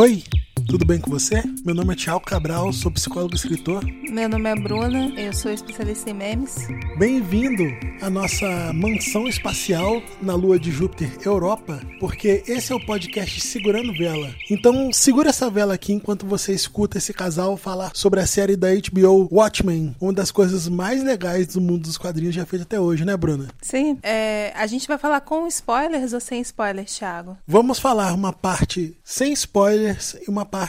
Oi, tudo bem com você? Meu nome é Tiago Cabral, sou psicólogo e escritor. Meu nome é Bruna, eu sou especialista em memes. Bem-vindo à nossa mansão espacial na lua de Júpiter, Europa, porque esse é o podcast Segurando Vela. Então, segura essa vela aqui enquanto você escuta esse casal falar sobre a série da HBO Watchmen, uma das coisas mais legais do mundo dos quadrinhos já feita até hoje, né, Bruna? Sim, é, a gente vai falar com spoilers ou sem spoilers, Thiago? Vamos falar uma parte sem spoilers e uma parte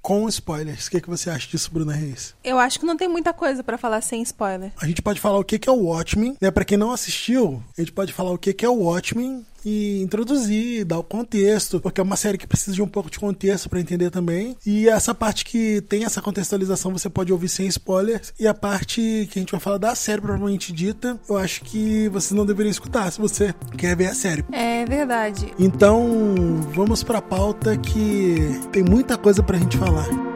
com spoilers. O que, que você acha disso, Bruna Reis? Eu acho que não tem muita coisa pra falar sem spoiler. A gente pode falar o que, é o Watchmen, né? Pra quem não assistiu, a gente pode falar o que, que é o Watchmen e introduzir, dar o contexto, porque é uma série que precisa de um pouco de contexto para entender também. E essa parte que tem essa contextualização você pode ouvir sem spoilers. E a parte que a gente vai falar da série propriamente dita, eu acho que vocês não deveriam escutar se você quer ver a série. É verdade. Então, vamos pra pauta que tem muita coisa pra gente falar.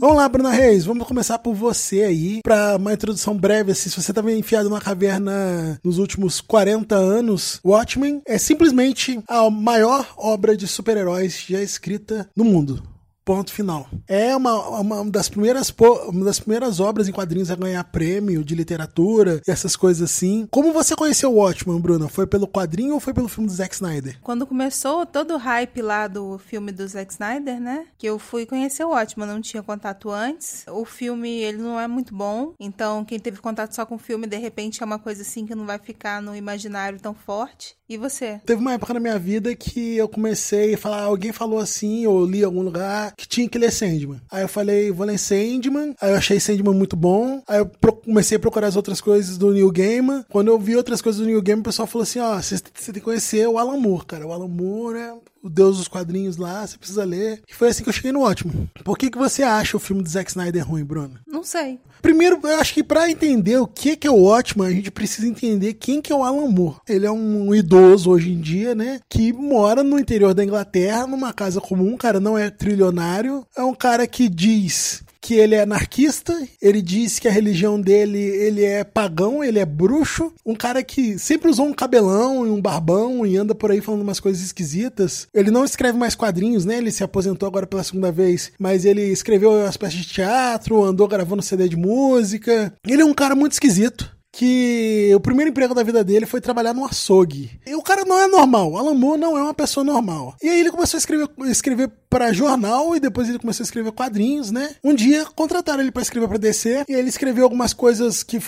Vamos lá, Bruna Reis, vamos começar por você aí, para uma introdução breve, assim, se você estava enfiado numa caverna nos últimos 40 anos, Watchmen é simplesmente a maior obra de super-heróis já escrita no mundo. Ponto final. É uma, uma das primeiras uma das primeiras obras em quadrinhos a ganhar prêmio de literatura e essas coisas assim. Como você conheceu o Watchmen, Bruna? Foi pelo quadrinho ou foi pelo filme do Zack Snyder? Quando começou todo o hype lá do filme do Zack Snyder, né? Que eu fui conhecer o Watchmen, não tinha contato antes. O filme, ele não é muito bom. Então, quem teve contato só com o filme, de repente é uma coisa assim que não vai ficar no imaginário tão forte. E você? Teve uma época na minha vida que eu comecei a falar, alguém falou assim, ou li em algum lugar, que tinha que ler Sandman. Aí eu falei, vou ler Sandman. Aí eu achei Sandman muito bom. Aí eu comecei a procurar as outras coisas do New Gaiman. Quando eu vi outras coisas do New Gaiman, o pessoal falou assim, ó, oh, você tem que conhecer o Alan Moore, cara. O Alan Moore é o deus dos quadrinhos lá, você precisa ler. E foi assim que eu cheguei no ótimo. Por que, que você acha o filme do Zack Snyder ruim, Bruno? Não sei. Primeiro, eu acho que para entender o que, que é o ótimo, a gente precisa entender quem que é o Alan Moore. Ele é um idoso hoje em dia, né? Que mora no interior da Inglaterra, numa casa comum, cara não é trilionário. É um cara que diz que ele é anarquista, ele diz que a religião dele, ele é pagão, ele é bruxo, um cara que sempre usou um cabelão e um barbão e anda por aí falando umas coisas esquisitas. Ele não escreve mais quadrinhos, né? Ele se aposentou agora pela segunda vez, mas ele escreveu as peças de teatro, andou gravando CD de música. Ele é um cara muito esquisito que o primeiro emprego da vida dele foi trabalhar no açougue. E o cara não é normal, Alan Moore não é uma pessoa normal. E aí ele começou a escrever, escrever para jornal e depois ele começou a escrever quadrinhos, né? Um dia contrataram ele para escrever para DC e ele escreveu algumas coisas que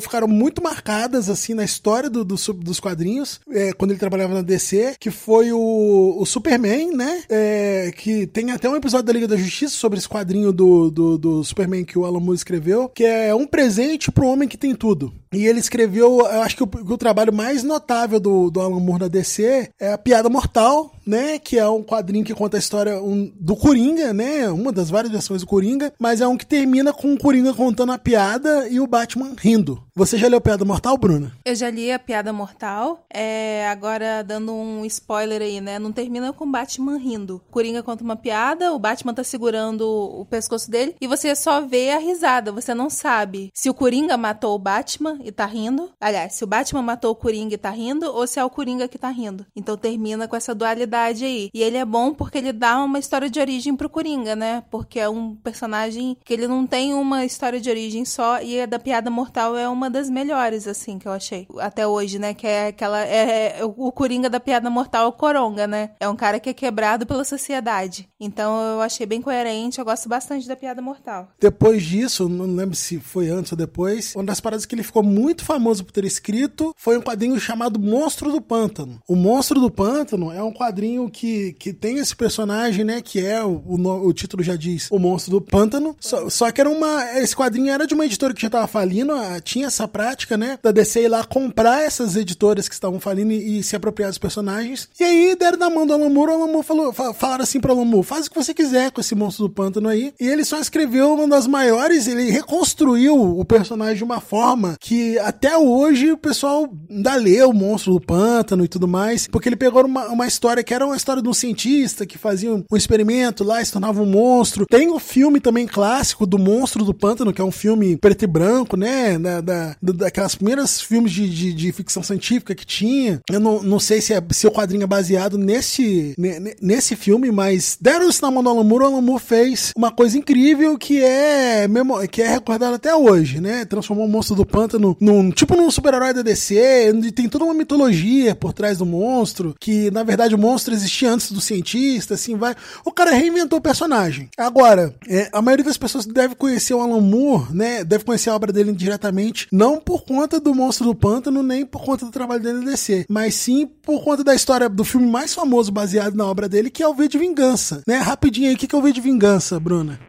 ficaram muito marcadas assim na história do, do dos quadrinhos é, quando ele trabalhava na DC, que foi o, o Superman, né? É, que tem até um episódio da Liga da Justiça sobre esse quadrinho do, do, do Superman que o Alan Moore escreveu, que é um presente pro homem que tem tudo. E ele escreveu, eu acho que o, o trabalho mais notável do, do Alan Moore na DC é a Piada Mortal, né? Que é um quadrinho que conta a história um, do Coringa, né? Uma das várias versões do Coringa, mas é um que termina com o Coringa contando a piada e o Batman rindo. Você já leu Piada Mortal, Bruna? Eu já li a Piada Mortal. É, agora, dando um spoiler aí, né? Não termina com o Batman rindo. Coringa conta uma piada, o Batman tá segurando o pescoço dele e você só vê a risada. Você não sabe se o Coringa matou o Batman e tá rindo. Aliás, se o Batman matou o Coringa e tá rindo ou se é o Coringa que tá rindo. Então termina com essa dualidade aí. E ele é bom porque ele dá uma história de origem pro Coringa, né? Porque é um personagem que ele não tem uma história de origem só e a da Piada Mortal é uma das melhores, assim, que eu achei. Até hoje, né? Que é aquela. É, é o Coringa da piada mortal, o Coronga, né? É um cara que é quebrado pela sociedade. Então eu achei bem coerente, eu gosto bastante da piada mortal. Depois disso, não lembro se foi antes ou depois, uma das paradas que ele ficou muito famoso por ter escrito foi um quadrinho chamado Monstro do Pântano. O Monstro do Pântano é um quadrinho que, que tem esse personagem, né? Que é o, o, o título já diz, o Monstro do Pântano. Só, só que era uma. Esse quadrinho era de uma editora que já tava falindo, tinha essa prática, né? Da DC ir lá comprar essas editoras que estavam falindo e, e se apropriar dos personagens. E aí deram na mão do Alan Moore, o Alan Moore falou, falaram assim pro Alan Moore, faz o que você quiser com esse monstro do pântano aí. E ele só escreveu uma das maiores, ele reconstruiu o personagem de uma forma que até hoje o pessoal ainda lê o monstro do pântano e tudo mais, porque ele pegou uma, uma história que era uma história de um cientista que fazia um, um experimento lá e se tornava um monstro. Tem o filme também clássico do Monstro do Pântano, que é um filme preto e branco, né? Da, da, daquelas primeiras filmes de, de, de, ficção científica que tinha. Eu não, não sei se, é, se o quadrinho é baseado nesse, nesse filme, mas deram isso na mão do Alan Moore. O Alan Moore fez uma coisa incrível que é, que é recordado até hoje, né? Transformou o Monstro do Pântano num tipo num super-herói da DC, tem toda uma mitologia por trás do monstro, que na verdade o monstro existia antes do cientista, assim vai. O cara reinventou o personagem. Agora, é, a maioria das pessoas deve conhecer o Alan Moore, né? Deve conhecer a obra dele diretamente, não por conta do Monstro do Pântano, nem por conta do trabalho dele no DC, mas sim por conta da história do filme mais famoso baseado na obra dele, que é o V de Vingança, né? Rapidinho aí, o que é o V de Vingança, Bruna?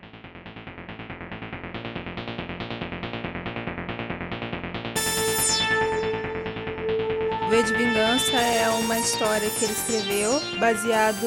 De Vingança é uma história que ele escreveu baseado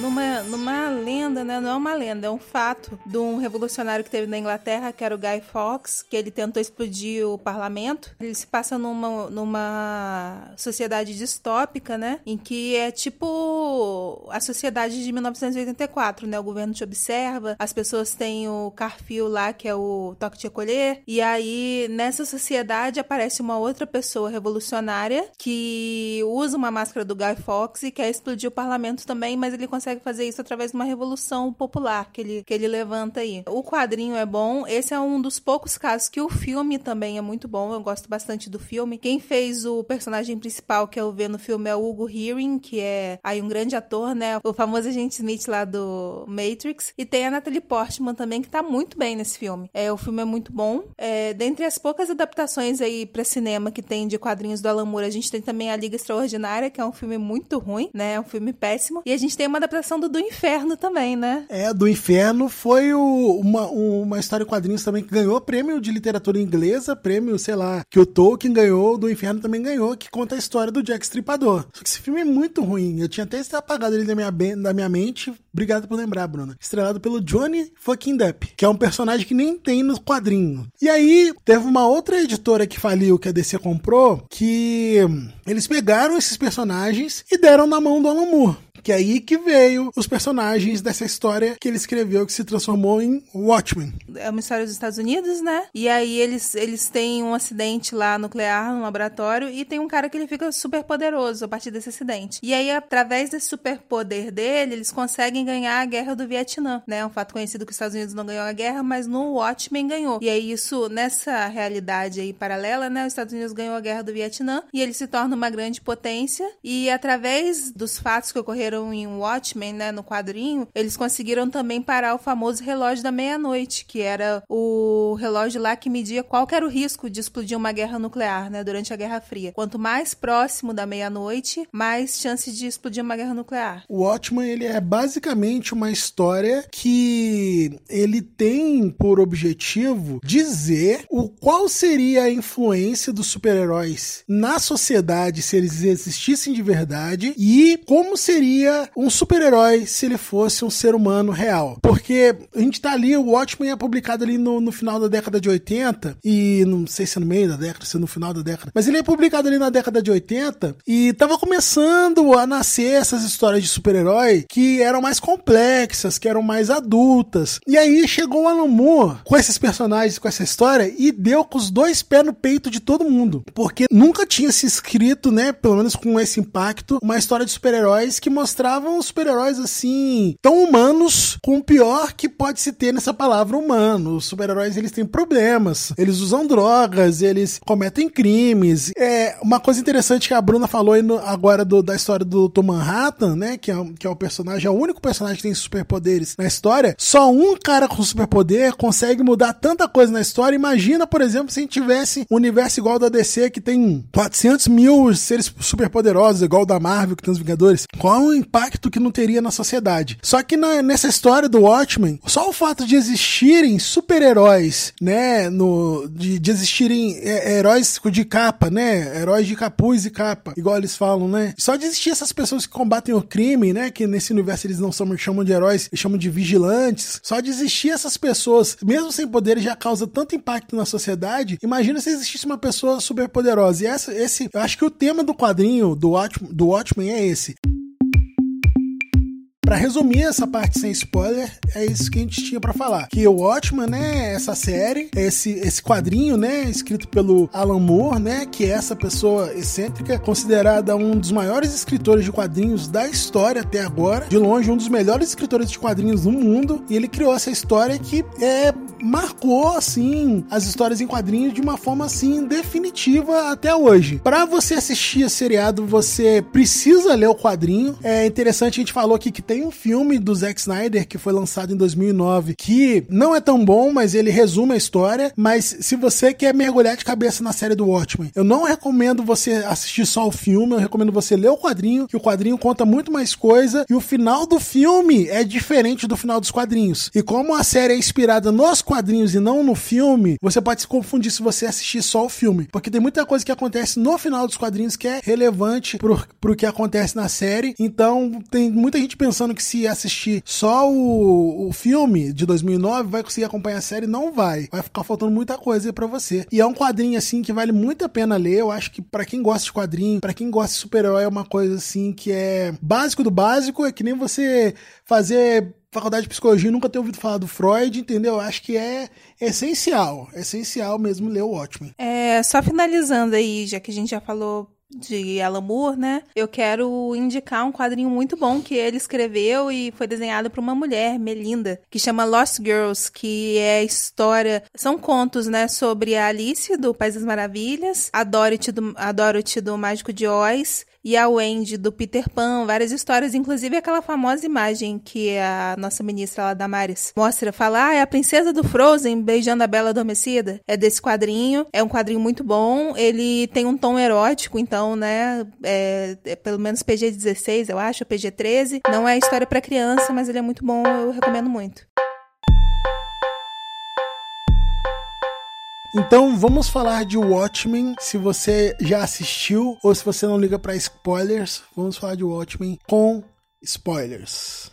numa, numa lenda, né? Não é uma lenda, é um fato de um revolucionário que teve na Inglaterra, que era o Guy Fawkes, que ele tentou explodir o parlamento. Ele se passa numa, numa sociedade distópica, né? Em que é tipo a sociedade de 1984, né? O governo te observa, as pessoas têm o carfil lá, que é o toque de acolher, e aí nessa sociedade aparece uma outra pessoa revolucionária que usa uma máscara do Guy Fawkes e quer explodir o parlamento também, mas ele consegue fazer isso através de uma revolução popular que ele, que ele levanta aí. O quadrinho é bom, esse é um dos poucos casos que o filme também é muito bom, eu gosto bastante do filme. Quem fez o personagem principal que eu ver no filme é o Hugo Hearing, que é aí um grande ator, né? O famoso agente Smith lá do Matrix. E tem a Natalie Portman também, que tá muito bem nesse filme. É, o filme é muito bom. É, dentre as poucas adaptações aí para cinema que tem de quadrinhos do Alan Moore, a gente tem também A Liga Extraordinária, que é um filme muito ruim, né? É um filme péssimo. E a gente tem uma adaptação do Do Inferno também, né? É, Do Inferno foi o, uma, uma história de quadrinhos também que ganhou prêmio de literatura inglesa, prêmio, sei lá, que o Tolkien ganhou, Do Inferno também ganhou, que conta a história do Jack Stripador. Só que esse filme é muito ruim. Eu tinha até apagado ele da minha, da minha mente. Obrigado por lembrar, Bruna. Estrelado pelo Johnny fucking Depp, que é um personagem que nem tem no quadrinho. E aí, teve uma outra editora que faliu, que a DC comprou, que eles pegaram esses personagens e deram na mão do Alan Moore. Que é aí que veio os personagens dessa história que ele escreveu que se transformou em Watchmen. É uma história dos Estados Unidos, né? E aí eles, eles têm um acidente lá nuclear no laboratório e tem um cara que ele fica super poderoso a partir desse acidente. E aí, através desse superpoder dele, eles conseguem ganhar a guerra do Vietnã, né? Um fato conhecido que os Estados Unidos não ganhou a guerra, mas no Watchmen ganhou. E aí, isso, nessa realidade aí paralela, né? Os Estados Unidos ganhou a guerra do Vietnã e ele se torna uma grande potência. E através dos fatos que ocorreram em Watchmen, né, no quadrinho, eles conseguiram também parar o famoso relógio da meia-noite, que era o relógio lá que media qual era o risco de explodir uma guerra nuclear, né, durante a Guerra Fria. Quanto mais próximo da meia-noite, mais chance de explodir uma guerra nuclear. O Watchmen, ele é basicamente uma história que ele tem por objetivo dizer o qual seria a influência dos super-heróis na sociedade se eles existissem de verdade e como seria seria um super-herói se ele fosse um ser humano real. Porque a gente tá ali, o Watchmen é publicado ali no, no final da década de 80, e não sei se é no meio da década, se é no final da década, mas ele é publicado ali na década de 80 e tava começando a nascer essas histórias de super-herói que eram mais complexas, que eram mais adultas. E aí chegou o Alan Moore com esses personagens, com essa história e deu com os dois pés no peito de todo mundo. Porque nunca tinha se escrito, né, pelo menos com esse impacto, uma história de super-heróis que mostrava mostravam super-heróis assim, tão humanos, com o pior que pode se ter nessa palavra humano. Os super-heróis eles têm problemas, eles usam drogas, eles cometem crimes. É uma coisa interessante que a Bruna falou no, agora do, da história do Tom Manhattan, né? Que é, que é o personagem, é o único personagem que tem superpoderes na história. Só um cara com superpoder consegue mudar tanta coisa na história. Imagina, por exemplo, se a gente tivesse um universo igual da DC que tem 400 mil seres superpoderosos, igual da Marvel que tem os Vingadores. Qual impacto que não teria na sociedade. Só que na, nessa história do Watchmen, só o fato de existirem super-heróis, né, no, de, de existirem é, heróis de capa, né, heróis de capuz e capa, igual eles falam, né, só de existir essas pessoas que combatem o crime, né, que nesse universo eles não são, chamam de heróis, eles chamam de vigilantes, só de existir essas pessoas, mesmo sem poderes, já causa tanto impacto na sociedade, imagina se existisse uma pessoa super poderosa, e essa, esse, eu acho que o tema do quadrinho do Watchmen, do Watchmen é esse. Para resumir essa parte sem spoiler, é isso que a gente tinha para falar. Que o Watchman, né, essa série, esse, esse quadrinho, né, escrito pelo Alan Moore, né, que é essa pessoa excêntrica, considerada um dos maiores escritores de quadrinhos da história até agora, de longe um dos melhores escritores de quadrinhos do mundo, e ele criou essa história que é marcou assim as histórias em quadrinhos de uma forma assim definitiva até hoje. Para você assistir a seriado, você precisa ler o quadrinho. É interessante a gente falou aqui que tem um filme do Zack Snyder que foi lançado em 2009 que não é tão bom, mas ele resume a história. Mas se você quer mergulhar de cabeça na série do Watchmen, eu não recomendo você assistir só o filme, eu recomendo você ler o quadrinho, que o quadrinho conta muito mais coisa e o final do filme é diferente do final dos quadrinhos. E como a série é inspirada nos quadrinhos e não no filme, você pode se confundir se você assistir só o filme, porque tem muita coisa que acontece no final dos quadrinhos que é relevante pro, pro que acontece na série. Então tem muita gente pensando que se assistir só o, o filme de 2009 vai conseguir acompanhar a série, não vai. Vai ficar faltando muita coisa para você. E é um quadrinho assim que vale muito a pena ler. Eu acho que para quem gosta de quadrinho, para quem gosta de super-herói é uma coisa assim que é básico do básico, é que nem você fazer faculdade de psicologia nunca ter ouvido falar do Freud, entendeu? Acho que é essencial, essencial mesmo ler o Watchmen. É, só finalizando aí, já que a gente já falou de Alan Moore, né? Eu quero indicar um quadrinho muito bom que ele escreveu e foi desenhado por uma mulher, Melinda, que chama Lost Girls, que é história, são contos, né, sobre a Alice do País das Maravilhas, a Dorothy do, a Dorothy do Mágico de Oz e a Wendy do Peter Pan, várias histórias, inclusive aquela famosa imagem que a nossa ministra lá, Damares, mostra, fala, ah, é a princesa do Frozen beijando a Bela Adormecida. É desse quadrinho, é um quadrinho muito bom, ele tem um tom erótico, então, né, é, é pelo menos PG-16, eu acho, PG-13. Não é história para criança, mas ele é muito bom, eu recomendo muito. Então vamos falar de Watchmen. Se você já assistiu ou se você não liga para spoilers, vamos falar de Watchmen com spoilers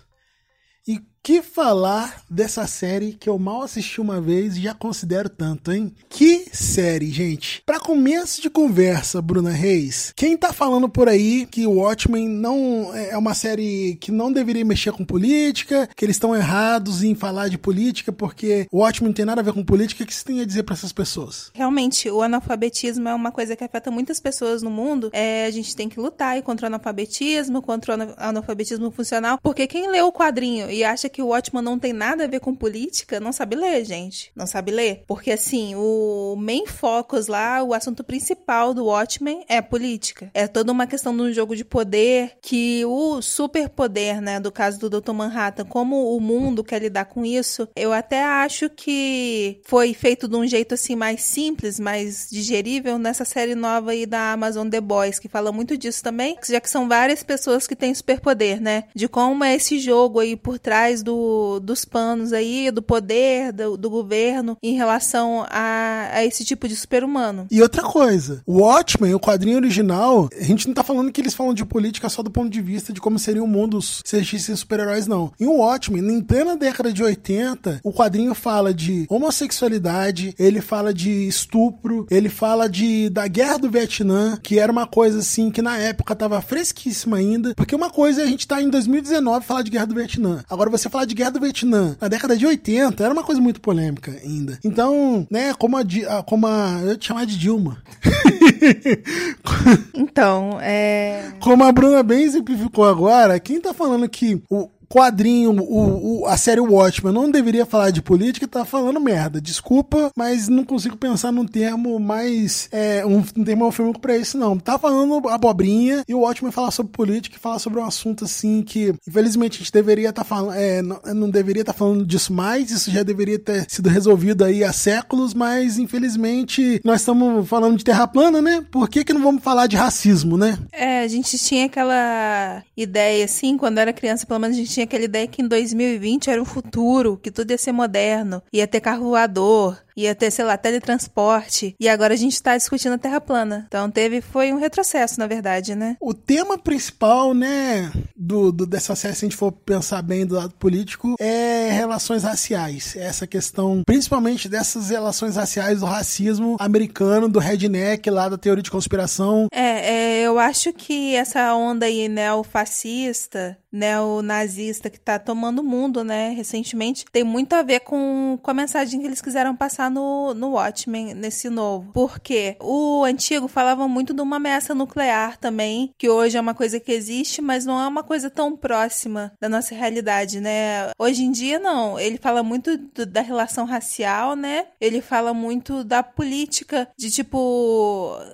que falar dessa série que eu mal assisti uma vez e já considero tanto, hein? Que série, gente. Para começo de conversa, Bruna Reis, quem tá falando por aí que o Watchmen não é uma série que não deveria mexer com política, que eles estão errados em falar de política porque o Watchmen não tem nada a ver com política, o que você tem a dizer para essas pessoas? Realmente, o analfabetismo é uma coisa que afeta muitas pessoas no mundo. É, a gente tem que lutar contra o analfabetismo, contra o analfabetismo funcional, porque quem lê o quadrinho e acha que o Watchman não tem nada a ver com política, não sabe ler, gente. Não sabe ler. Porque, assim, o main focus lá, o assunto principal do Watchmen é política. É toda uma questão de um jogo de poder que o superpoder, né, do caso do Dr. Manhattan, como o mundo quer lidar com isso, eu até acho que foi feito de um jeito, assim, mais simples, mais digerível nessa série nova aí da Amazon The Boys, que fala muito disso também, já que são várias pessoas que têm superpoder, né? De como é esse jogo aí por trás do, dos panos aí, do poder do, do governo em relação a, a esse tipo de super-humano. E outra coisa, o Watchmen, o quadrinho original, a gente não tá falando que eles falam de política só do ponto de vista de como seria o mundo se existissem super-heróis, não. Em Watchmen, em plena década de 80, o quadrinho fala de homossexualidade, ele fala de estupro, ele fala de da guerra do Vietnã, que era uma coisa assim que na época tava fresquíssima ainda, porque uma coisa é a gente tá em 2019 falar de guerra do Vietnã. Agora você falar de guerra do Vietnã na década de 80 era uma coisa muito polêmica ainda. Então, né, como a, como a eu te chamar de Dilma. então, é. Como a Bruna bem simplificou agora, quem tá falando que o, quadrinho, o, o, a série Watchmen não deveria falar de política, tá falando merda. Desculpa, mas não consigo pensar num termo mais. É, um, um termo eufêmico pra isso, não. Tá falando abobrinha e o Watchmen fala sobre política e fala sobre um assunto assim que, infelizmente, a gente deveria estar tá falando. É, não, não deveria estar tá falando disso mais, isso já deveria ter sido resolvido aí há séculos, mas infelizmente nós estamos falando de terra plana, né? Por que, que não vamos falar de racismo, né? É, a gente tinha aquela ideia, assim, quando era criança, pelo menos a gente tinha aquela ideia que em 2020 era um futuro, que tudo ia ser moderno, ia ter carro voador, ia ter, sei lá, teletransporte. E agora a gente tá discutindo a Terra plana. Então teve, foi um retrocesso, na verdade, né? O tema principal, né, do, do dessa série, se a gente for pensar bem do lado político, é relações raciais. Essa questão, principalmente dessas relações raciais do racismo americano, do redneck lá da teoria de conspiração. É, é eu acho que essa onda aí neofascista neonazista que tá tomando o mundo, né, recentemente, tem muito a ver com, com a mensagem que eles quiseram passar no, no Watchmen, nesse novo. Porque o antigo falava muito de uma ameaça nuclear também, que hoje é uma coisa que existe, mas não é uma coisa tão próxima da nossa realidade, né? Hoje em dia, não. Ele fala muito do, da relação racial, né? Ele fala muito da política, de tipo,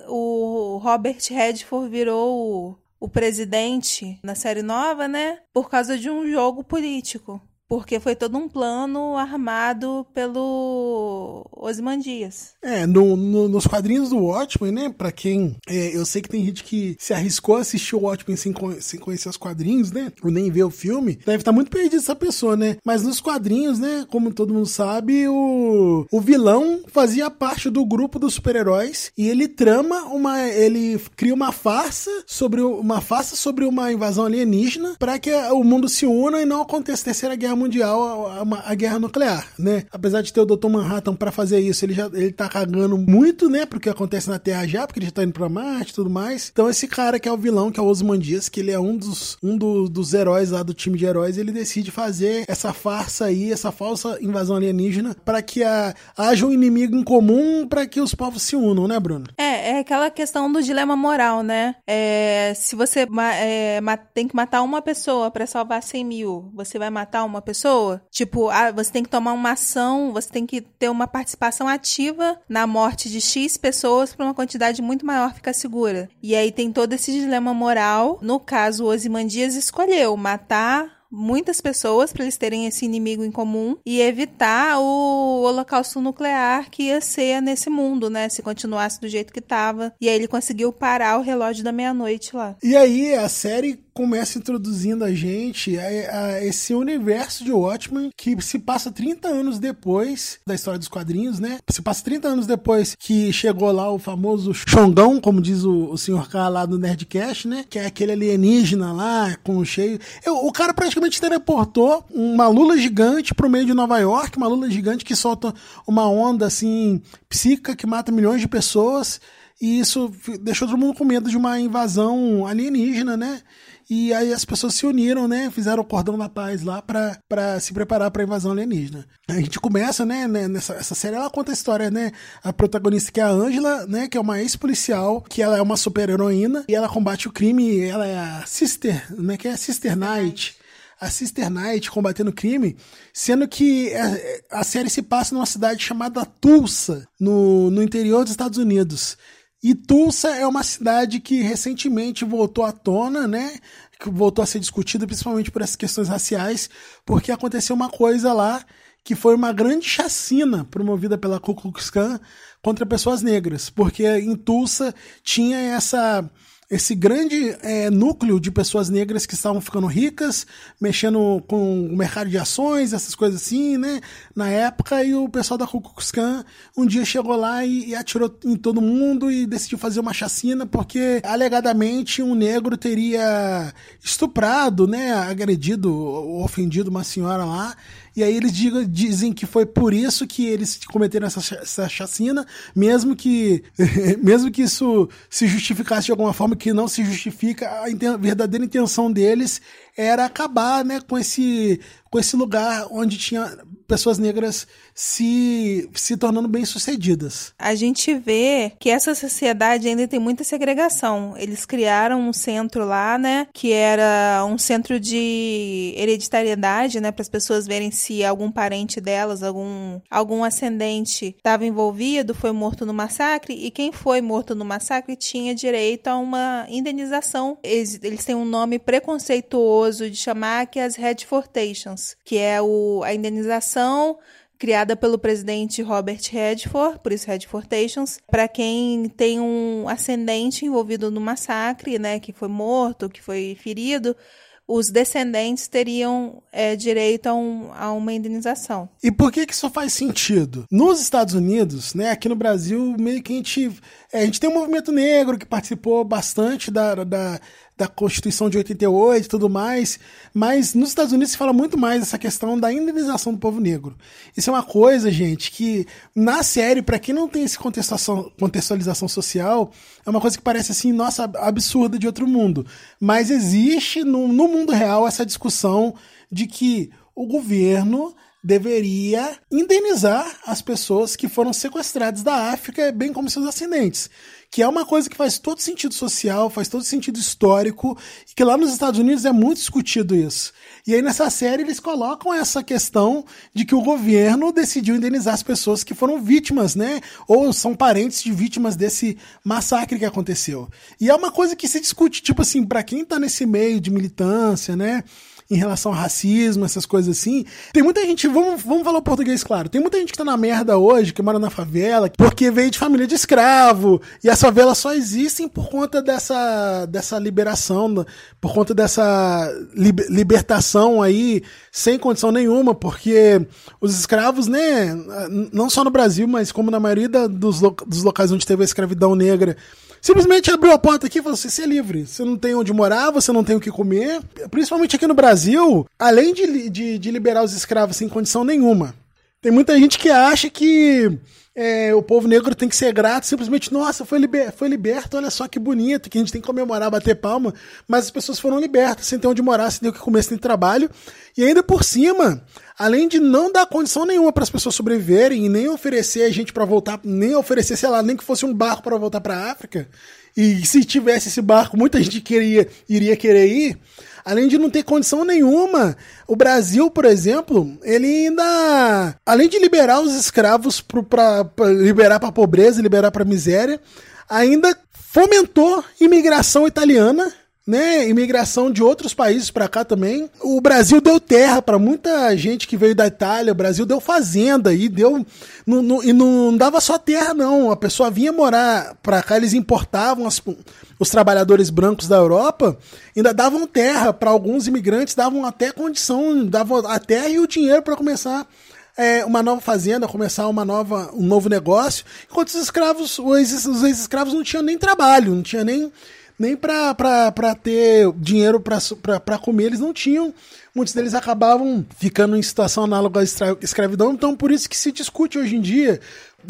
o Robert Redford virou o presidente na série nova, né? Por causa de um jogo político. Porque foi todo um plano armado pelo Osimandias. É, no, no, nos quadrinhos do Watchmen, né? Pra quem. É, eu sei que tem gente que se arriscou a assistir o Watchmen sem, sem conhecer os quadrinhos, né? Ou nem ver o filme. Deve estar tá muito perdido essa pessoa, né? Mas nos quadrinhos, né? Como todo mundo sabe, o, o vilão fazia parte do grupo dos super-heróis e ele trama uma. Ele cria uma farsa sobre uma farsa sobre uma invasão alienígena para que o mundo se una e não aconteça a terceira guerra mundial a, a, guerra nuclear, né? Apesar de ter o Dr. Manhattan para fazer isso, ele já ele tá cagando muito, né, porque acontece na Terra já, porque ele já tá indo pra Marte e tudo mais. Então esse cara que é o vilão, que é o Osmandias, que ele é um dos um do, dos heróis lá do time de heróis, ele decide fazer essa farsa aí, essa falsa invasão alienígena para que a, haja um inimigo em comum para que os povos se unam, né, Bruno? É, é aquela questão do dilema moral, né? É, se você é, tem que matar uma pessoa para salvar 100 mil, você vai matar uma pessoa. Tipo, ah, você tem que tomar uma ação, você tem que ter uma participação ativa na morte de X pessoas para uma quantidade muito maior ficar segura. E aí tem todo esse dilema moral. No caso, Osimandias escolheu matar muitas pessoas para eles terem esse inimigo em comum e evitar o holocausto nuclear que ia ser nesse mundo, né? Se continuasse do jeito que estava. E aí ele conseguiu parar o relógio da meia-noite lá. E aí a série começa introduzindo a gente a, a, esse universo de Watchmen que se passa 30 anos depois da história dos quadrinhos, né? Se passa 30 anos depois que chegou lá o famoso Xongão, como diz o, o senhor K lá do Nerdcast, né? Que é aquele alienígena lá, com o cheio. Eu, o cara praticamente teleportou uma lula gigante pro meio de Nova York, uma lula gigante que solta uma onda assim psíquica que mata milhões de pessoas. E isso deixou todo mundo com medo de uma invasão alienígena, né? E aí as pessoas se uniram, né? Fizeram o cordão da paz lá para se preparar para a invasão alienígena. A gente começa, né, né, nessa essa série, ela conta a história, né? A protagonista que é a Angela, né, que é uma ex-policial, que ela é uma super-heroína e ela combate o crime, ela é a Sister, né, que é a Sister Knight a Sister Knight combatendo crime, sendo que é, a, série se passa numa cidade chamada Tulsa, no, no interior dos Estados Unidos. E Tulsa é uma cidade que recentemente voltou à tona, né? Que voltou a ser discutida principalmente por essas questões raciais, porque aconteceu uma coisa lá que foi uma grande chacina promovida pela Ku Klux Klan contra pessoas negras, porque em Tulsa tinha essa esse grande é, núcleo de pessoas negras que estavam ficando ricas, mexendo com o mercado de ações, essas coisas assim, né? Na época, e o pessoal da Ku um dia chegou lá e, e, atirou em todo mundo e decidiu fazer uma chacina porque, alegadamente, um negro teria estuprado, né? Agredido ofendido uma senhora lá. E aí eles dizem que foi por isso que eles cometeram essa, essa chacina, mesmo que, mesmo que isso se justificasse de alguma forma, que não se justifica, a verdadeira intenção deles era acabar né, com, esse, com esse lugar onde tinha pessoas negras se, se tornando bem-sucedidas. A gente vê que essa sociedade ainda tem muita segregação. Eles criaram um centro lá, né, que era um centro de hereditariedade, né, para as pessoas verem se algum parente delas, algum, algum ascendente estava envolvido, foi morto no massacre, e quem foi morto no massacre tinha direito a uma indenização. Eles, eles têm um nome preconceituoso de chamar que é as Redfortations, que é o, a indenização criada pelo presidente Robert Redford, por isso Redfortations, para quem tem um ascendente envolvido no massacre, né, que foi morto, que foi ferido, os descendentes teriam é, direito a, um, a, uma indenização. E por que, que isso faz sentido? Nos Estados Unidos, né, aqui no Brasil, meio que a gente, é, a gente tem um movimento negro que participou bastante da, da da Constituição de 88 e tudo mais, mas nos Estados Unidos se fala muito mais dessa questão da indenização do povo negro. Isso é uma coisa, gente, que na série, para quem não tem essa contextualização, contextualização social, é uma coisa que parece assim, nossa, absurda de outro mundo. Mas existe no, no mundo real essa discussão de que o governo deveria indenizar as pessoas que foram sequestradas da África, bem como seus ascendentes que é uma coisa que faz todo sentido social, faz todo sentido histórico, e que lá nos Estados Unidos é muito discutido isso. E aí nessa série eles colocam essa questão de que o governo decidiu indenizar as pessoas que foram vítimas, né? Ou são parentes de vítimas desse massacre que aconteceu. E é uma coisa que se discute, tipo assim, para quem tá nesse meio de militância, né? Em relação ao racismo, essas coisas assim. Tem muita gente, vamos, vamos falar o português claro, tem muita gente que tá na merda hoje, que mora na favela, porque veio de família de escravo, e as favelas só existem por conta dessa, dessa liberação, por conta dessa libertação aí, sem condição nenhuma, porque os escravos, né, não só no Brasil, mas como na maioria dos, dos locais onde teve a escravidão negra, simplesmente abriu a porta aqui e falou assim: você é livre. Você não tem onde morar, você não tem o que comer. Principalmente aqui no Brasil, além de, de, de liberar os escravos sem condição nenhuma, tem muita gente que acha que é, o povo negro tem que ser grato, simplesmente, nossa, foi, liber, foi liberto, olha só que bonito, que a gente tem que comemorar, bater palma, mas as pessoas foram libertas, sem ter onde morar, sem ter o que comer, sem trabalho, e ainda por cima, além de não dar condição nenhuma para as pessoas sobreviverem e nem oferecer a gente para voltar, nem oferecer, sei lá, nem que fosse um barco para voltar para a África, e se tivesse esse barco, muita gente queria, iria querer ir, além de não ter condição nenhuma, o Brasil, por exemplo, ele ainda, além de liberar os escravos para liberar para pobreza, liberar para miséria, ainda fomentou imigração italiana né, imigração de outros países para cá também. O Brasil deu terra para muita gente que veio da Itália, o Brasil deu fazenda e deu não, não, e não dava só terra não, a pessoa vinha morar para cá, eles importavam as, os trabalhadores brancos da Europa, ainda davam terra para alguns imigrantes, davam até condição, davam a terra e o dinheiro para começar é, uma nova fazenda, começar uma nova, um novo negócio, enquanto os escravos, os ex-escravos não tinham nem trabalho, não tinha nem nem para ter dinheiro para comer, eles não tinham. Muitos deles acabavam ficando em situação análoga à escravidão, então por isso que se discute hoje em dia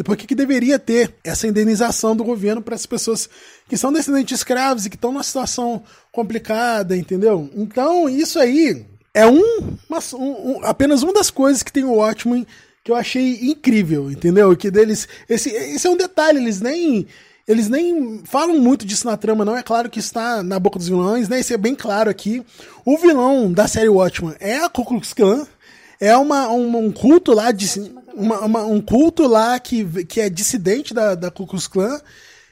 por que, que deveria ter essa indenização do governo para as pessoas que são descendentes de escravos e que estão numa situação complicada, entendeu? Então, isso aí é um, uma, um, um apenas uma das coisas que tem o Watchmen que eu achei incrível, entendeu? Que deles. Esse, esse é um detalhe, eles nem eles nem falam muito disso na trama, não. É claro que está na boca dos vilões, né? Isso é bem claro aqui. O vilão da série Watchmen é a Ku Klux Klan. É uma, um, um culto lá, de, uma, uma, um culto lá que, que é dissidente da, da Ku Klux Klan.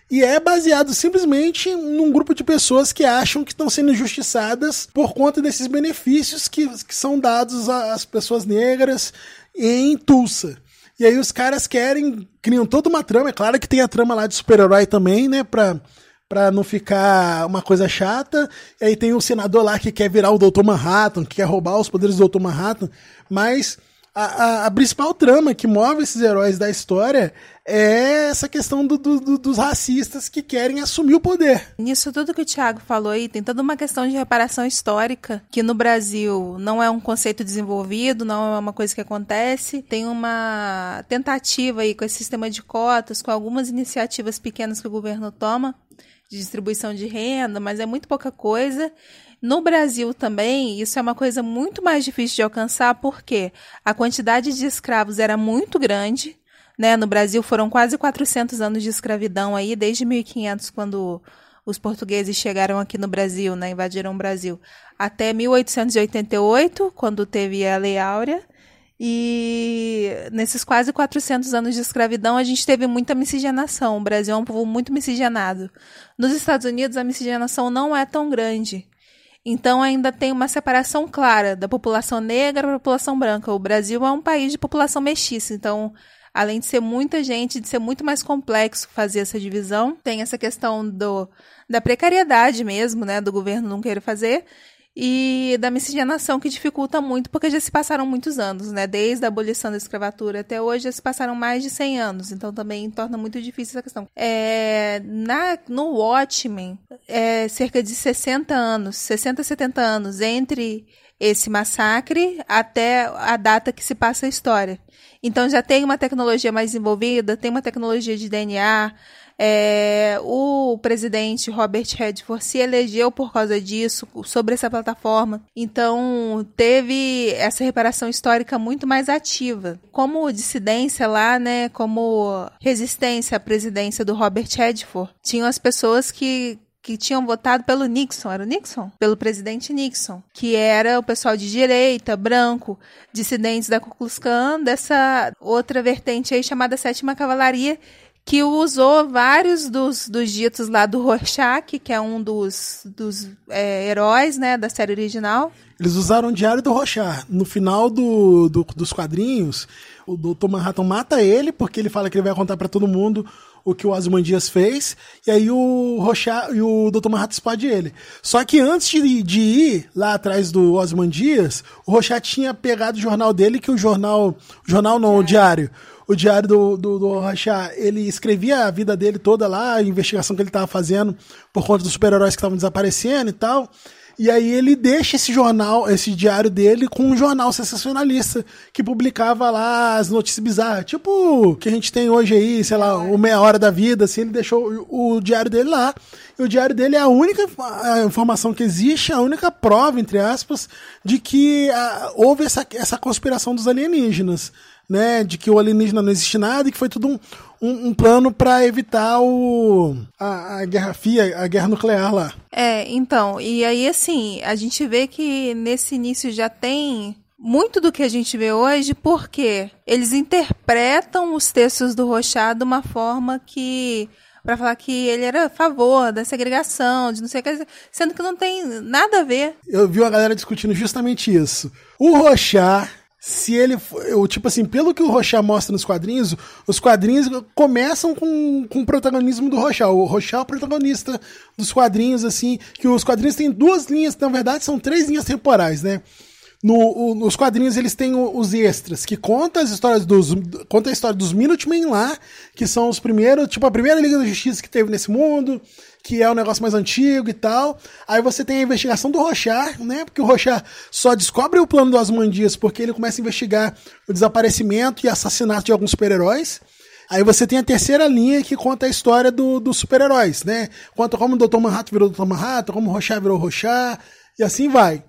E é baseado simplesmente num grupo de pessoas que acham que estão sendo injustiçadas por conta desses benefícios que, que são dados às pessoas negras em Tulsa. E aí os caras querem, criam toda uma trama. É claro que tem a trama lá de super-herói também, né? Pra, pra não ficar uma coisa chata. E aí tem o senador lá que quer virar o Dr. Manhattan, que quer roubar os poderes do Dr. Manhattan. Mas a, a, principal trama que move esses heróis da história é essa questão do, do, do, dos racistas que querem assumir o poder. Nisso tudo que o Thiago falou aí, tem toda uma questão de reparação histórica, que no Brasil não é um conceito desenvolvido, não é uma coisa que acontece. Tem uma tentativa aí com esse sistema de cotas, com algumas iniciativas pequenas que o governo toma, de distribuição de renda, mas é muito pouca coisa. No Brasil também, isso é uma coisa muito mais difícil de alcançar, porque a quantidade de escravos era muito grande. Né? No Brasil foram quase 400 anos de escravidão aí, desde 1500, quando os portugueses chegaram aqui no Brasil, né? invadiram o Brasil, até 1888, quando teve a Lei Áurea. E nesses quase 400 anos de escravidão, a gente teve muita miscigenação. O Brasil é um povo muito miscigenado. Nos Estados Unidos, a miscigenação não é tão grande. Então, ainda tem uma separação clara da população negra para a população branca. O Brasil é um país de população mestiça. Então, além de ser muita gente, de ser muito mais complexo fazer essa divisão, tem essa questão do, da precariedade mesmo, né, do governo não querer fazer, e da miscigenação que dificulta muito, porque já se passaram muitos anos, né? Desde a abolição da escravatura até hoje já se passaram mais de 100 anos, então também torna muito difícil essa questão. É, na, no Watchmen, é cerca de 60 anos, 60, 70 anos entre esse massacre até a data que se passa a história. Então já tem uma tecnologia mais desenvolvida, tem uma tecnologia de DNA, é, o presidente Robert Redford se elegeu por causa disso, sobre essa plataforma. Então, teve essa reparação histórica muito mais ativa. Como dissidência lá, né, como resistência à presidência do Robert Redford, tinham as pessoas que que tinham votado pelo Nixon, era o Nixon? Pelo presidente Nixon, que era o pessoal de direita, branco, dissidentes da Ku Klux Klan, dessa outra vertente aí chamada Sétima Cavalaria, que usou vários dos, dos ditos lá do Rorschach, que é um dos, dos é, heróis né, da série original. Eles usaram o Diário do Rorschach. No final do, do, dos quadrinhos, o Dr. Manhattan mata ele, porque ele fala que ele vai contar para todo mundo o que o Ozymandias fez, e aí o Rorschach e o Dr. Manhattan explode ele. Só que antes de, de ir lá atrás do Ozymandias, o Rorschach tinha pegado o jornal dele, que o jornal, o jornal não, o diário, o diário do, do, do ele escrevia a vida dele toda lá, a investigação que ele estava fazendo por conta dos super-heróis que estavam desaparecendo e tal. E aí ele deixa esse jornal, esse diário dele com um jornal sensacionalista que publicava lá as notícias bizarras, tipo que a gente tem hoje aí, sei lá, o meia hora da vida, assim, ele deixou o, o diário dele lá. E o diário dele é a única informação que existe, a única prova, entre aspas, de que a, ah, houve essa, essa conspiração dos alienígenas né, de que o alienígena não existe nada e que foi tudo um, um, um plano para evitar o, a, a Guerra Fria, a guerra nuclear lá. É, então, e aí assim, a gente vê que nesse início já tem muito do que a gente vê hoje, porque eles interpretam os textos do Rochá de uma forma que para falar que ele era a favor da segregação, de não sei o que, sendo que não tem nada a ver. Eu vi a galera discutindo justamente isso. O Rochá se ele eu, tipo assim, pelo que o Rochá mostra nos quadrinhos, os quadrinhos começam com, com o protagonismo do Rochá. O Rochá é o protagonista dos quadrinhos, assim, que os quadrinhos têm duas linhas, na verdade são três linhas temporais, né? No, nos quadrinhos eles têm os extras, que conta as histórias dos. Conta a história dos Minutemen lá, que são os primeiros, tipo, a primeira Liga da Justiça que teve nesse mundo que é um negócio mais antigo e tal. Aí você tem a investigação do Rochar, né? Porque o Rochar só descobre o plano do Asmandias porque ele começa a investigar o desaparecimento e assassinato de alguns super-heróis. Aí você tem a terceira linha que conta a história do, dos super-heróis, né? Conta como o Dr. Manhattan virou Dr. Manhattan, como o Rochar virou Rochar, e assim vai.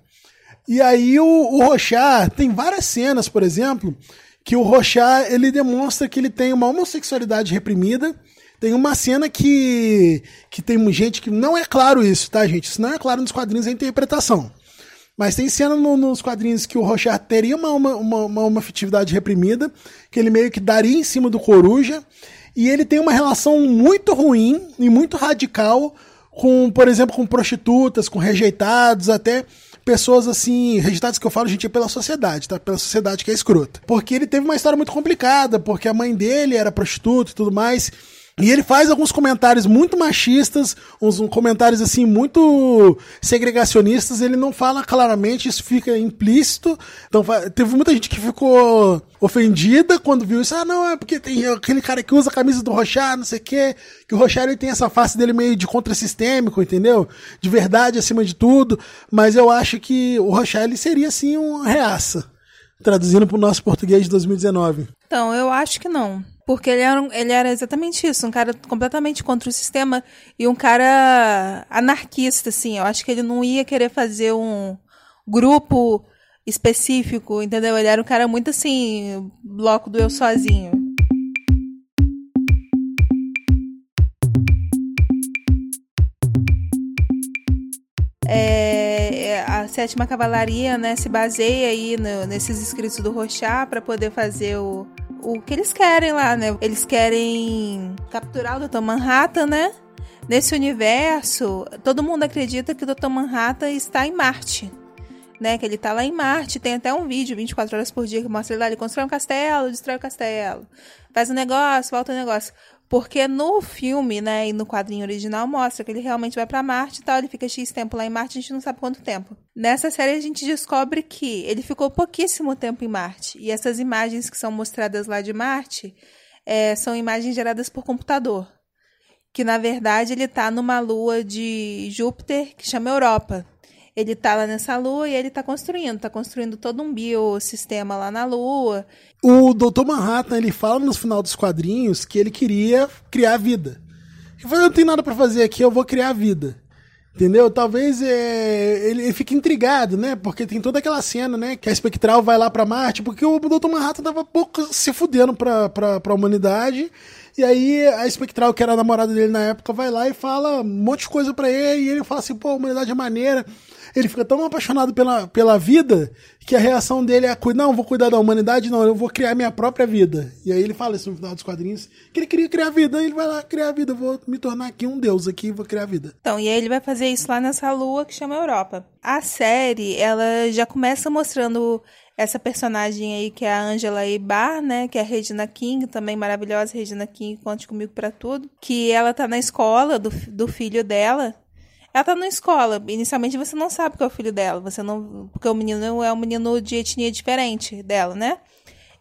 E aí o, o Rochar tem várias cenas, por exemplo, que o Rochar ele demonstra que ele tem uma homossexualidade reprimida, tem uma cena que, que tem gente que. Não é claro isso, tá, gente? Isso não é claro nos quadrinhos, é interpretação. Mas tem cena no, nos quadrinhos que o Rochard teria uma, uma, uma, uma afetividade reprimida, que ele meio que daria em cima do Coruja, e ele tem uma relação muito ruim e muito radical com, por exemplo, com prostitutas, com rejeitados, até pessoas assim, rejeitadas que eu falo, gente, é pela sociedade, tá? Pela sociedade que é escrota. Porque ele teve uma história muito complicada, porque a mãe dele era prostituta e tudo mais. E ele faz alguns comentários muito machistas, uns comentários assim muito segregacionistas. Ele não fala claramente, isso fica implícito. Então teve muita gente que ficou ofendida quando viu isso. Ah, não, é porque tem aquele cara que usa a camisa do Rochard, não sei o quê. Que o Rochard tem essa face dele meio de contrassistêmico, entendeu? De verdade acima de tudo. Mas eu acho que o Rochard ele seria assim uma reaça Traduzindo para o nosso português de 2019. Então, eu acho que não. Porque ele era, ele era exatamente isso, um cara completamente contra o sistema e um cara anarquista, assim. Eu acho que ele não ia querer fazer um grupo específico, entendeu? Ele era um cara muito assim, bloco do eu sozinho. É, a sétima cavalaria, né, se baseia aí no, nesses escritos do Rochá para poder fazer o, o que eles querem lá, né? Eles querem capturar o Dr. Manhattan, né? Nesse universo, todo mundo acredita que o Dr. Manhattan está em Marte. Né, que ele está lá em Marte, tem até um vídeo 24 horas por dia que mostra ele lá, ele constrói um castelo, destrói o castelo, faz um negócio, volta um negócio. Porque no filme, né, e no quadrinho original mostra que ele realmente vai para Marte e tal, ele fica X tempo lá em Marte, a gente não sabe quanto tempo. Nessa série a gente descobre que ele ficou pouquíssimo tempo em Marte. E essas imagens que são mostradas lá de Marte é, são imagens geradas por computador. Que na verdade ele está numa lua de Júpiter que chama Europa ele tá lá nessa lua e ele tá construindo, tá construindo todo um biossistema lá na lua. O Dr. Manhattan, ele fala no final dos quadrinhos que ele queria criar vida. Ele falou, não tenho nada para fazer aqui, eu vou criar vida. Entendeu? Talvez é, ele, ele fique intrigado, né? Porque tem toda aquela cena, né? Que a Espectral vai lá para Marte, porque o Dr. Manhattan tava pouco se fudendo pra, pra, pra humanidade. E aí a Espectral, que era a namorada dele na época, vai lá e fala um monte de coisa para ele. E ele fala assim, pô, a humanidade é maneira ele fica tão apaixonado pela, pela vida que a reação dele é: não, vou cuidar da humanidade, não, eu vou criar minha própria vida. E aí ele fala isso no final dos quadrinhos, que ele queria criar vida, ele vai lá criar vida, vou me tornar aqui um deus aqui, vou criar vida. Então, e aí ele vai fazer isso lá nessa lua que chama Europa. A série, ela já começa mostrando essa personagem aí que é a Angela Eibar, né, que é a Regina King, também maravilhosa Regina King, conte comigo para tudo, que ela tá na escola do, do filho dela, ela tá na escola. Inicialmente você não sabe que é o filho dela. Você não. Porque o menino é um menino de etnia diferente dela, né?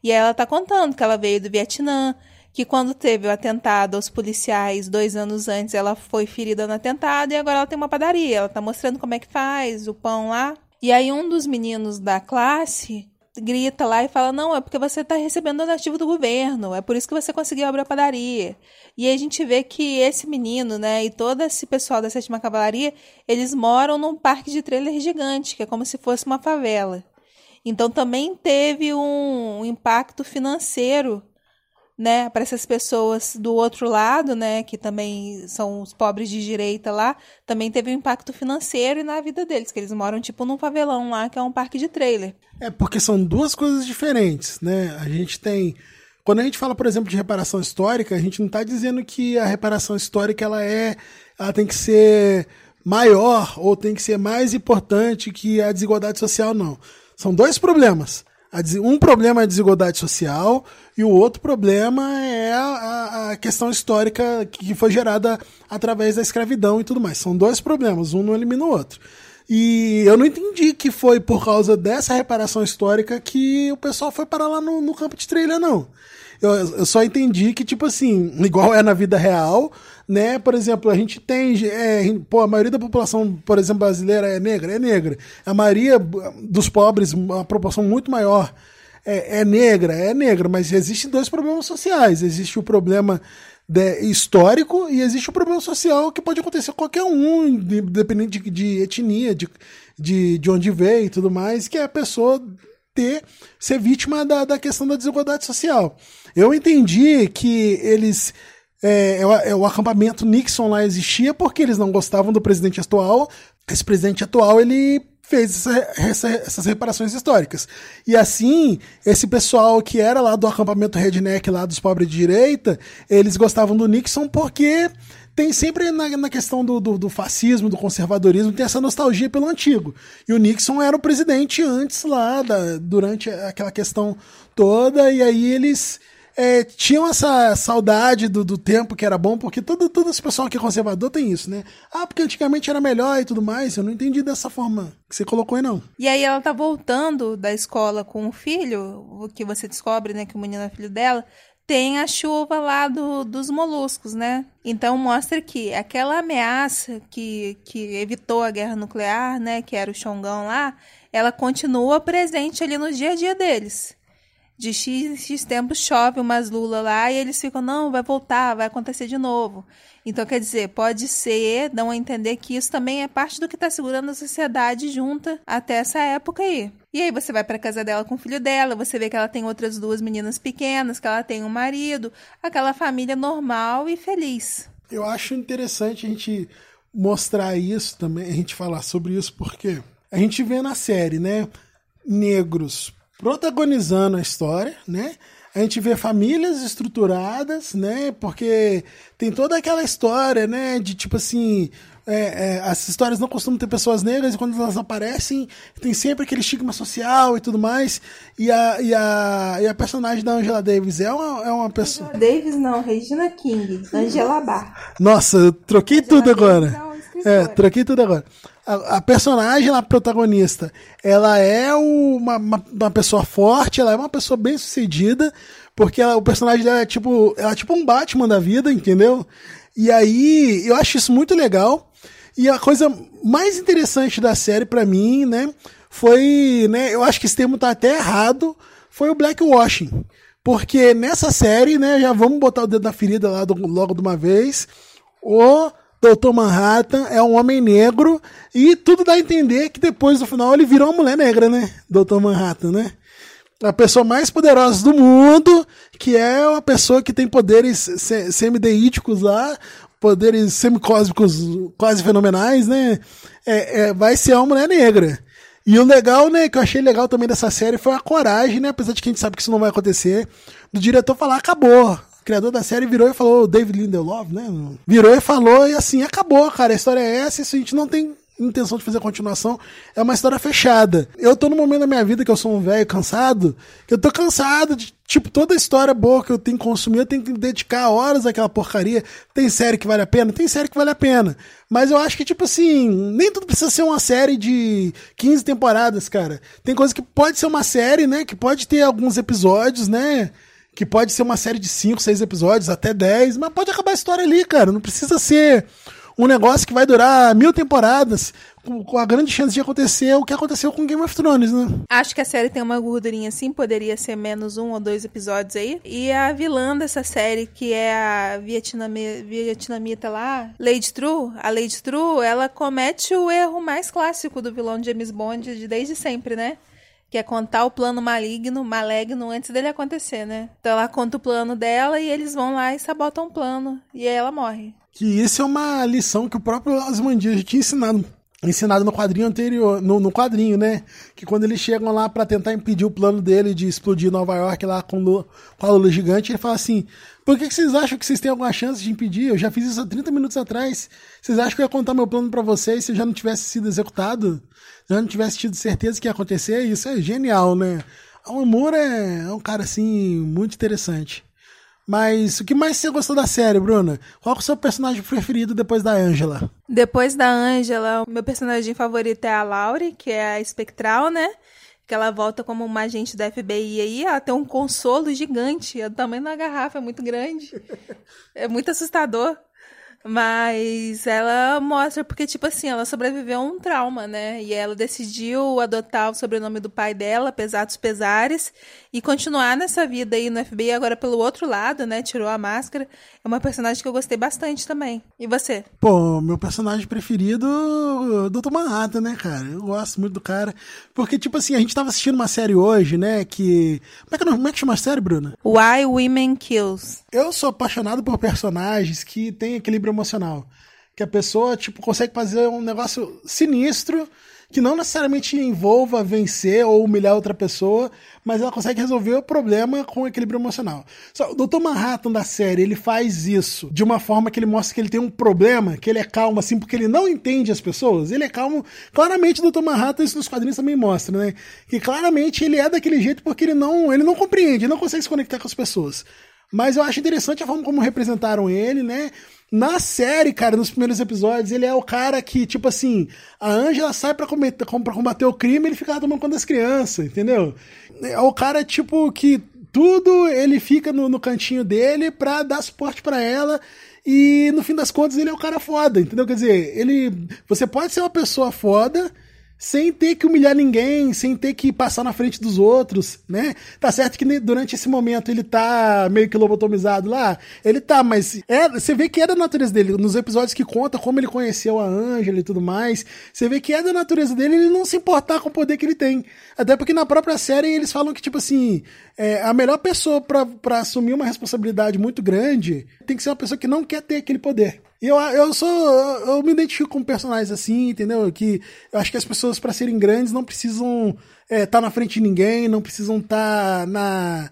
E ela tá contando que ela veio do Vietnã, que quando teve o atentado aos policiais dois anos antes, ela foi ferida no atentado e agora ela tem uma padaria. Ela tá mostrando como é que faz o pão lá. E aí um dos meninos da classe grita lá e fala: Não, é porque você está recebendo donativo do governo, é por isso que você conseguiu abrir a padaria. E a gente vê que esse menino, né, e todo esse pessoal da sétima cavalaria, eles moram num parque de trailer gigante, que é como se fosse uma favela. Então também teve um impacto financeiro né, para essas pessoas do outro lado, né, que também são os pobres de direita lá, também teve um impacto financeiro e na vida deles, que eles moram tipo num favelão lá, que é um parque de trailer. É, porque são duas coisas diferentes, né? A gente tem quando a gente fala, por exemplo, de reparação histórica, a gente não está dizendo que a reparação histórica ela é, ela tem que ser maior ou tem que ser mais importante que a desigualdade social, não. São dois problemas. Um problema é a desigualdade social e o outro problema é a, a, questão histórica que foi gerada através da escravidão e tudo mais. São dois problemas, um não elimina o outro. E eu não entendi que foi por causa dessa reparação histórica que o pessoal foi parar lá no, no campo de trilha, não. Eu, eu, só entendi que, tipo assim, igual é na vida real, né? Por exemplo, a gente tem. É, pô, a maioria da população, por exemplo, brasileira é negra, é negra. A maioria dos pobres, uma proporção muito maior, é, é negra, é negra, mas existem dois problemas sociais. Existe o problema de, histórico e existe o problema social que pode acontecer com qualquer um, independente de, de etnia, de, de, de onde veio e tudo mais, que é a pessoa ter ser vítima da, da questão da desigualdade social. Eu entendi que eles é, é, é, o acampamento Nixon lá existia porque eles não gostavam do presidente atual. Esse presidente atual ele fez essa, essa, essas reparações históricas. E assim, esse pessoal que era lá do acampamento redneck lá dos pobres de direita, eles gostavam do Nixon porque tem sempre na, na questão do, do, do, fascismo, do conservadorismo, tem essa nostalgia pelo antigo. E o Nixon era o presidente antes lá, da, durante aquela questão toda, e aí eles é, tinham essa saudade do, do tempo que era bom, porque todo, todo esse pessoal que é conservador tem isso, né? Ah, porque antigamente era melhor e tudo mais. Eu não entendi dessa forma que você colocou aí, não. E aí ela tá voltando da escola com o filho, o que você descobre, né, que o menino é filho dela tem a chuva lá do, dos moluscos, né? Então mostra que aquela ameaça que, que evitou a guerra nuclear, né, que era o Xongão lá, ela continua presente ali no dia a dia deles. De X em X tempo chove umas lula lá e eles ficam, não, vai voltar, vai acontecer de novo. Então, quer dizer, pode ser, dão a entender que isso também é parte do que está segurando a sociedade junta até essa época aí. E aí você vai para casa dela com o filho dela, você vê que ela tem outras duas meninas pequenas, que ela tem um marido, aquela família normal e feliz. Eu acho interessante a gente mostrar isso também, a gente falar sobre isso, porque a gente vê na série, né, negros protagonizando a história, né? A gente vê famílias estruturadas, né? Porque tem toda aquela história, né? De tipo assim, é, é, as histórias não costumam ter pessoas negras e quando elas aparecem tem sempre aquele estigma social e tudo mais. E a, e a, e a personagem da Angela Davis é uma, é uma pessoa. Angela Davis não, Regina King, Angela Barr. Nossa, eu troquei Angela tudo agora. É, troquei tudo agora a, a personagem, a protagonista, ela é uma, uma, uma, pessoa forte, ela é uma pessoa bem sucedida, porque ela, o personagem dela é tipo, ela é tipo um Batman da vida, entendeu? E aí, eu acho isso muito legal. E a coisa mais interessante da série para mim, né, foi, né, eu acho que esse termo tá até errado, foi o blackwashing. Porque nessa série, né, já vamos botar o dedo na ferida lá do, logo de uma vez, o Doutor Manhattan é um homem negro e tudo dá a entender que depois do final ele virou uma mulher negra, né? Doutor Manhattan, né? A pessoa mais poderosa do mundo, que é uma pessoa que tem poderes semideíticos lá, poderes semicósmicos quase fenomenais, né? É, é, vai ser uma mulher negra. E o legal, né, que eu achei legal também dessa série foi a coragem, né? Apesar de que a gente sabe que isso não vai acontecer, do diretor falar, acabou criador da série virou e falou, David Lindelof, né? Virou e falou, e assim, acabou, cara. A história é essa, isso a gente não tem intenção de fazer continuação. É uma história fechada. Eu tô no momento da minha vida que eu sou um velho cansado, que eu tô cansado de, tipo, toda a história boa que eu tenho que consumir, eu tenho que dedicar horas àquela porcaria. Tem série que vale a pena? Tem série que vale a pena. Mas eu acho que, tipo assim, nem tudo precisa ser uma série de 15 temporadas, cara. Tem coisa que pode ser uma série, né? Que pode ter alguns episódios, né? Que pode ser uma série de 5, 6 episódios, até 10, mas pode acabar a história ali, cara. Não precisa ser um negócio que vai durar mil temporadas, com, a grande chance de acontecer o que aconteceu com Game of Thrones, né? Acho que a série tem uma gordurinha assim, poderia ser menos um ou dois episódios aí. E a vilã dessa série, que é a vietnami, vietnamita lá, Lady True, a Lady True, ela comete o erro mais clássico do vilão de James Bond de desde sempre, né? Que é contar o plano maligno, maligno antes dele acontecer, né? Então ela conta o plano dela e eles vão lá e sabotam o plano. E aí ela morre. Que isso é uma lição que o próprio Asmandias tinha ensinado ensinado no quadrinho anterior, no, no, quadrinho, né? Que quando eles chegam lá para tentar impedir o plano dele de explodir Nova York lá com, com a lula gigante, ele fala assim: por que, que, vocês acham que vocês têm alguma chance de impedir? Eu já fiz isso há 30 minutos atrás. Vocês acham que eu ia contar meu plano para vocês se eu já não tivesse sido executado? Se eu não tivesse tido certeza que ia acontecer? Isso é genial, né? O Moore é, é um cara assim muito interessante. Mas o que mais você gostou da série, Bruna? Qual é o seu personagem preferido depois da Angela? Depois da Angela, o meu personagem favorito é a Laurie, que é a espectral, né? Que ela volta como uma agente da FBI aí, ela tem um consolo gigante. O tamanho da garrafa é muito grande. É muito assustador. Mas ela mostra, porque, tipo assim, ela sobreviveu a um trauma, né? E ela decidiu adotar o sobrenome do pai dela, apesar dos pesares, e continuar nessa vida aí no FBI, agora pelo outro lado, né? Tirou a máscara. É uma personagem que eu gostei bastante também. E você? Pô, meu personagem preferido, o Dr. Manhattan, né, cara? Eu gosto muito do cara. Porque, tipo assim, a gente tava assistindo uma série hoje, né? Que. Como é que, como é que chama a série, Bruna? Why Women Kills. Eu sou apaixonado por personagens que têm equilíbrio emocional. Que a pessoa, tipo, consegue fazer um negócio sinistro que não necessariamente envolva vencer ou humilhar outra pessoa, mas ela consegue resolver o problema com equilíbrio emocional. Só, o Dr. Manhattan da série, ele faz isso de uma forma que ele mostra que ele tem um problema, que ele é calmo assim, porque ele não entende as pessoas. Ele é calmo. Claramente o Dr. Manhattan, isso nos quadrinhos também mostra, né? Que claramente ele é daquele jeito porque ele não, ele não compreende, ele não consegue se conectar com as pessoas. Mas eu acho interessante a forma como representaram ele, né? Na série, cara, nos primeiros episódios, ele é o cara que, tipo assim, a Angela sai pra, cometer, pra combater o crime ele fica tomando conta das crianças, entendeu? É o cara, tipo, que tudo, ele fica no, no cantinho dele pra dar suporte pra ela. E no fim das contas ele é o cara foda, entendeu? Quer dizer, ele. Você pode ser uma pessoa foda sem ter que humilhar ninguém, sem ter que passar na frente dos outros, né? Tá certo que durante esse momento ele tá meio que lobotomizado lá, ele tá, mas é, você vê que é da natureza dele, nos episódios que conta como ele conheceu a Ângela e tudo mais, você vê que é da natureza dele ele não se importar com o poder que ele tem. Até porque na própria série eles falam que, tipo assim, é, a melhor pessoa para assumir uma responsabilidade muito grande tem que ser uma pessoa que não quer ter aquele poder. E eu, eu sou. Eu me identifico com personagens assim, entendeu? Que eu acho que as pessoas, para serem grandes, não precisam estar é, tá na frente de ninguém, não precisam estar tá na.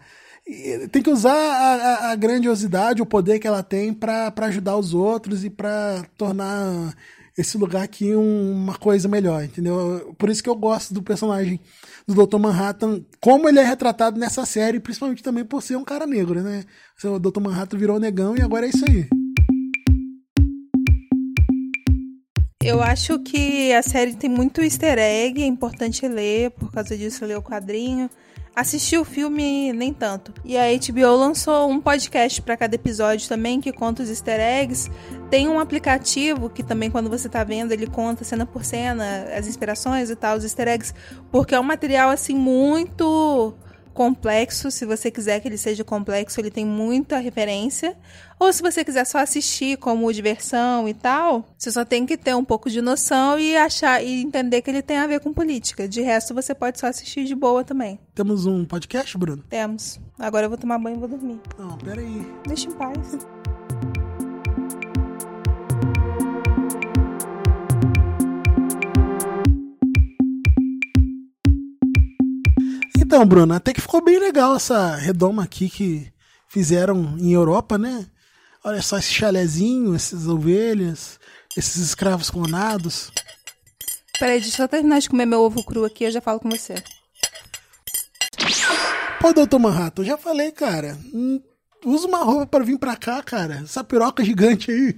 Tem que usar a, a, a, grandiosidade, o poder que ela tem para ajudar os outros e para tornar esse lugar aqui um, uma coisa melhor, entendeu? Por isso que eu gosto do personagem do Dr. Manhattan, como ele é retratado nessa série, principalmente também por ser um cara negro, né? O Dr. Manhattan virou negão e agora é isso aí. Eu acho que a série tem muito easter egg, é importante ler, por causa disso ler o quadrinho. Assistir o filme, nem tanto. E a HBO lançou um podcast para cada episódio também, que conta os easter eggs. Tem um aplicativo que também, quando você tá vendo, ele conta cena por cena, as inspirações e tal, os easter eggs, porque é um material, assim, muito complexo, se você quiser que ele seja complexo, ele tem muita referência. Ou se você quiser só assistir como diversão e tal, você só tem que ter um pouco de noção e achar e entender que ele tem a ver com política. De resto, você pode só assistir de boa também. Temos um podcast, Bruno? Temos. Agora eu vou tomar banho e vou dormir. Não, peraí. Deixa em paz. Então, Bruno, até que ficou bem legal essa redoma aqui que fizeram em Europa, né? Olha só esse chalezinho, essas ovelhas, esses escravos clonados. Peraí, deixa eu terminar de comer meu ovo cru aqui, eu já falo com você. Pô, doutor Manhattan, eu já falei, cara. Hum, usa uma roupa para vir pra cá, cara. Essa piroca gigante aí.